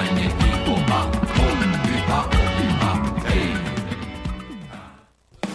finding.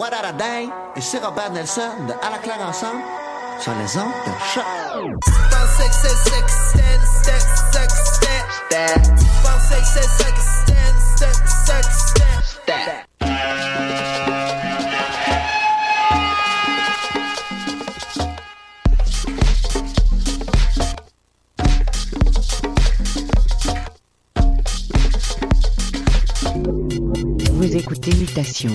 What a et c'est Robert Nelson de À la claire ensemble sur les ondes de choc. Vous écoutez Mutation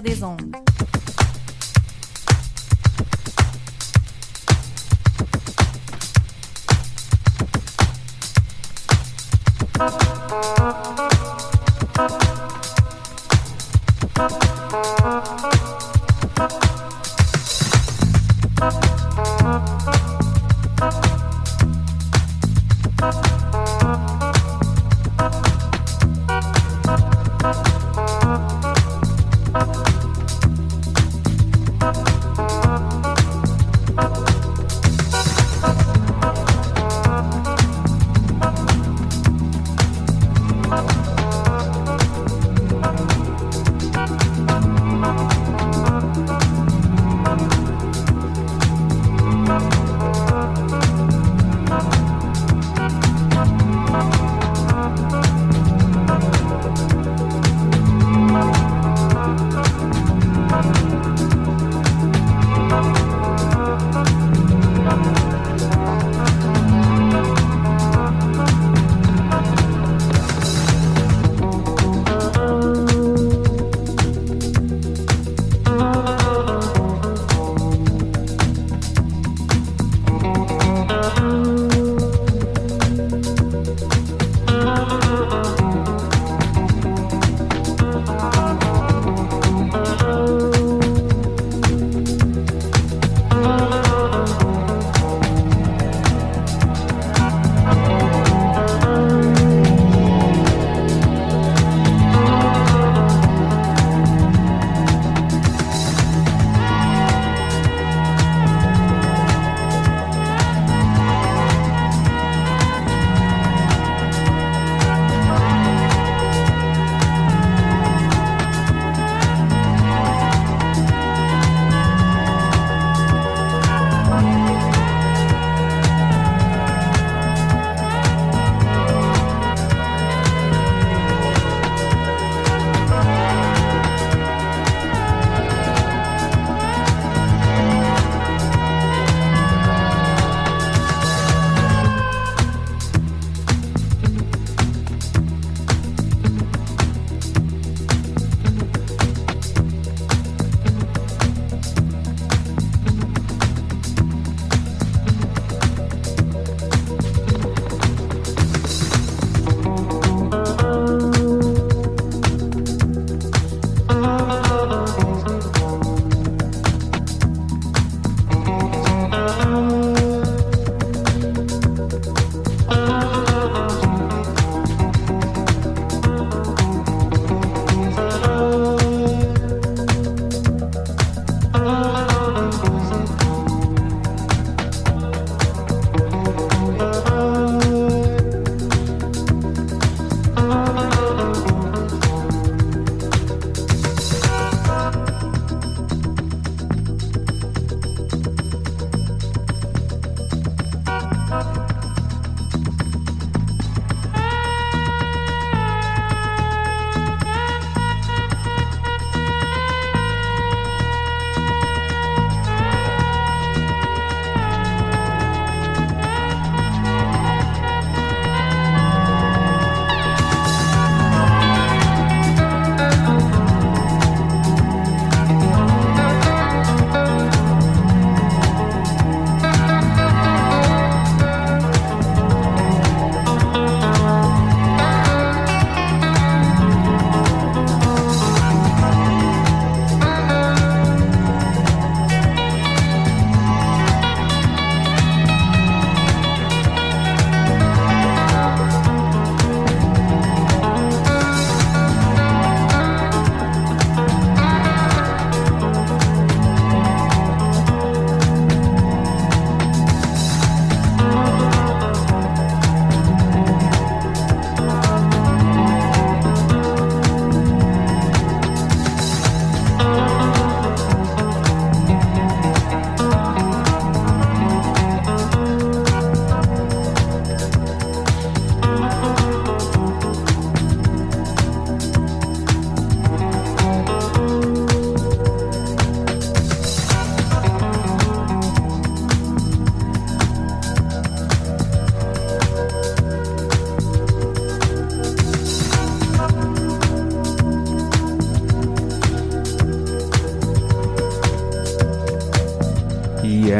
Des ondes.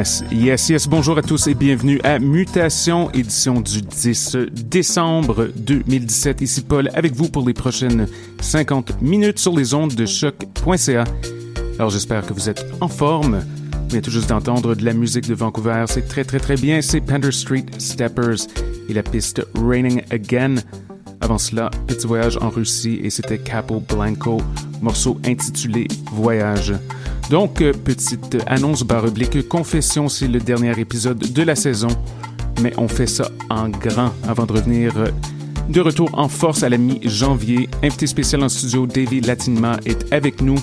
Yes, yes, yes. Bonjour à tous et bienvenue à Mutation, édition du 10 décembre 2017. Ici Paul avec vous pour les prochaines 50 minutes sur les ondes de choc.ca. Alors j'espère que vous êtes en forme. Vous venez tout juste d'entendre de la musique de Vancouver. C'est très très très bien. C'est Pender Street Steppers et la piste Raining Again. Avant cela, petit voyage en Russie et c'était Capo Blanco, morceau intitulé Voyage. Donc, euh, petite annonce barre oblique, Confession, c'est le dernier épisode de la saison, mais on fait ça en grand avant de revenir euh, de retour en force à la mi-janvier. Invité spécial en studio, Davy Latinma est avec nous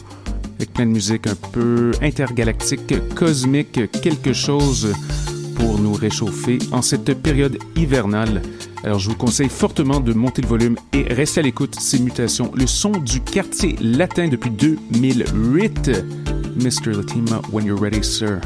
avec plein de musique un peu intergalactique, cosmique, quelque chose pour nous réchauffer en cette période hivernale. Alors je vous conseille fortement de monter le volume et rester à l'écoute, ces mutations, le son du quartier latin depuis 2008. Mr. Latima, when you're ready, sir.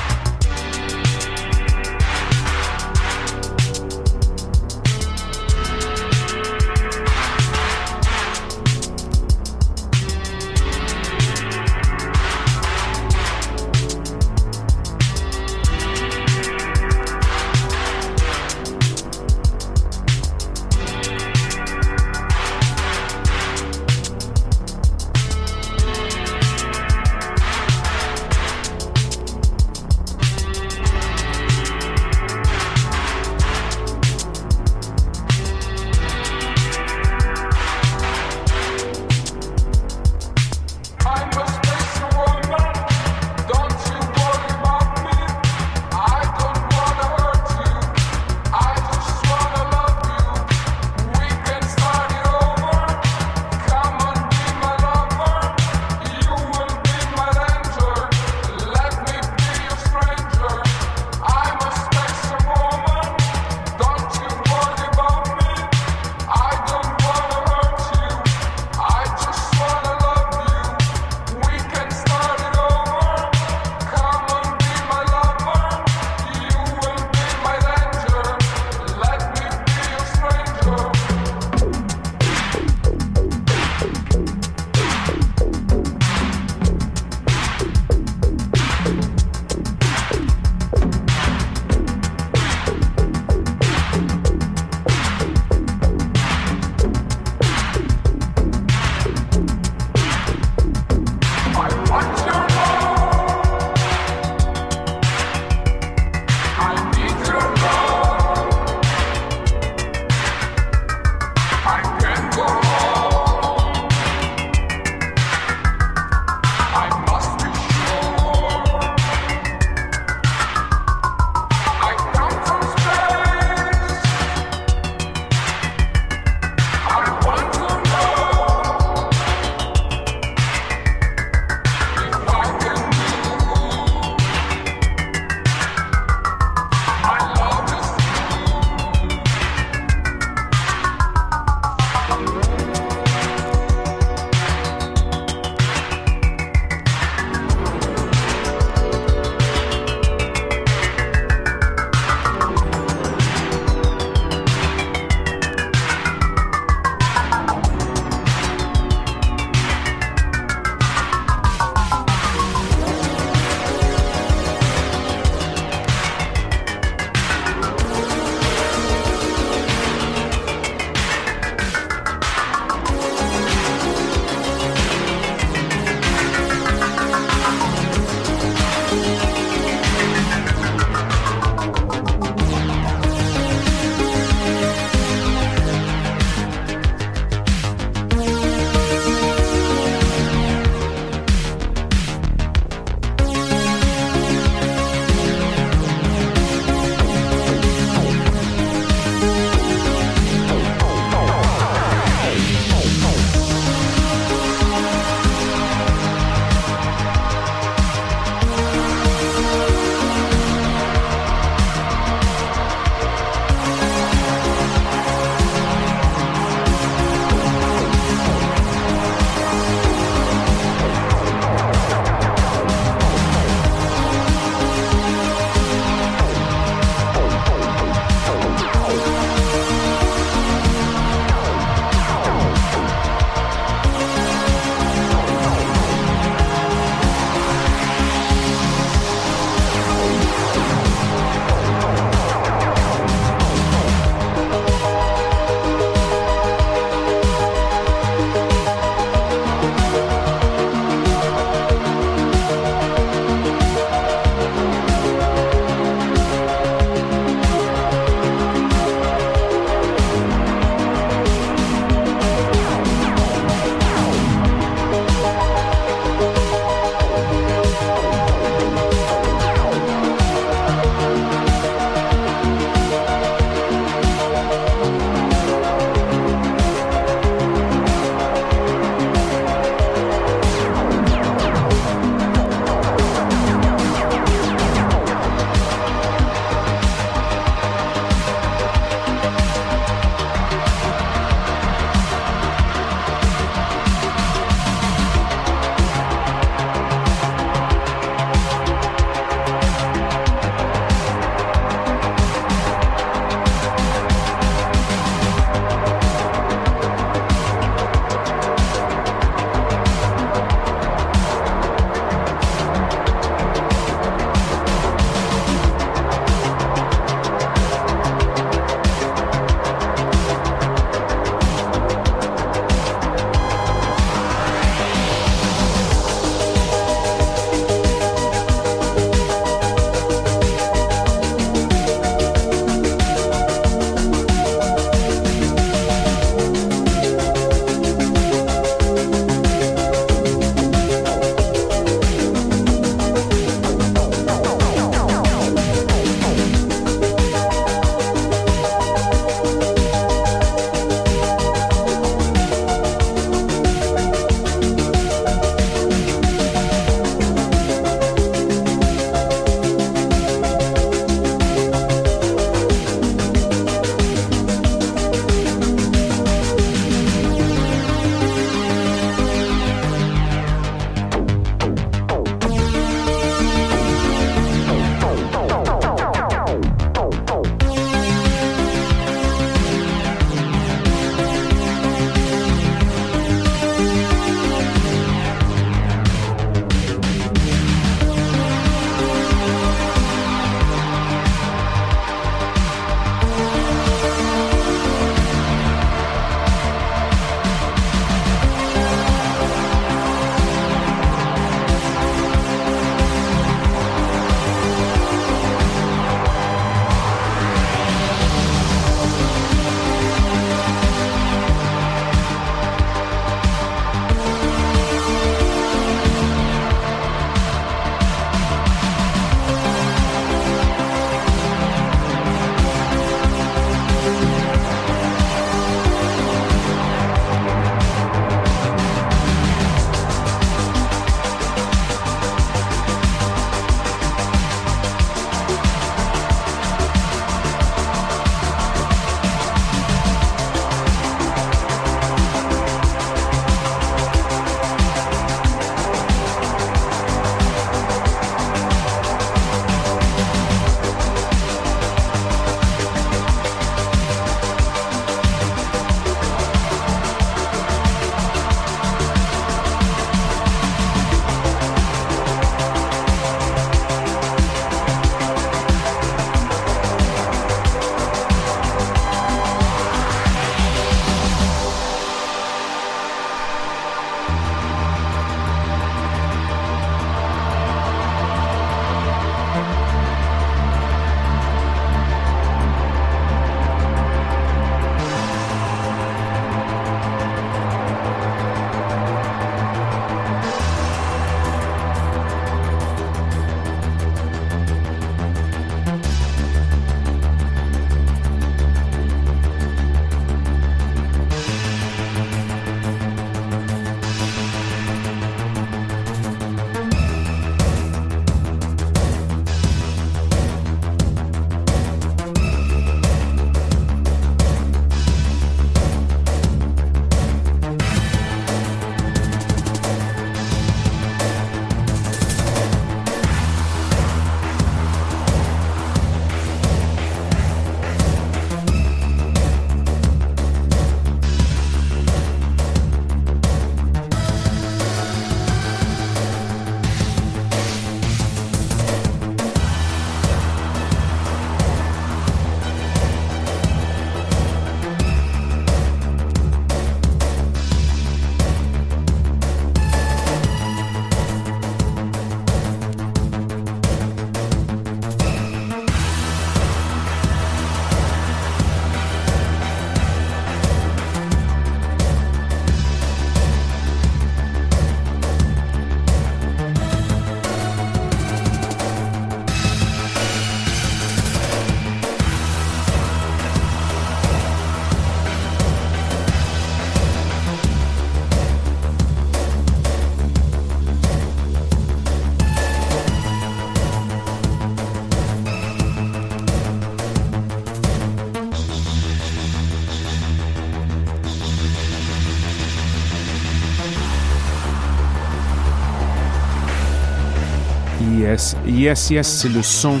Yes, yes, yes, c'est le son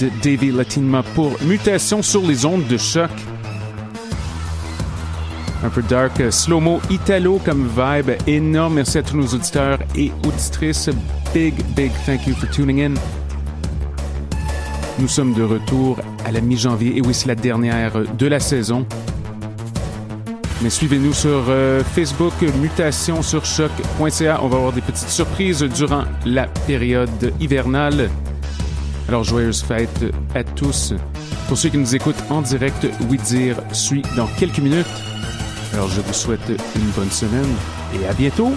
de Davey Latinma pour Mutation sur les ondes de choc. Un peu dark, slow-mo italo comme vibe. Énorme merci à tous nos auditeurs et auditrices. Big, big thank you for tuning in. Nous sommes de retour à la mi-janvier et oui, c'est la dernière de la saison. Mais suivez-nous sur euh, Facebook, mutation sur. On va avoir des petites surprises durant la période hivernale. Alors, joyeuses fêtes à tous. Pour ceux qui nous écoutent en direct, Oui Dire suit dans quelques minutes. Alors, je vous souhaite une bonne semaine et à bientôt!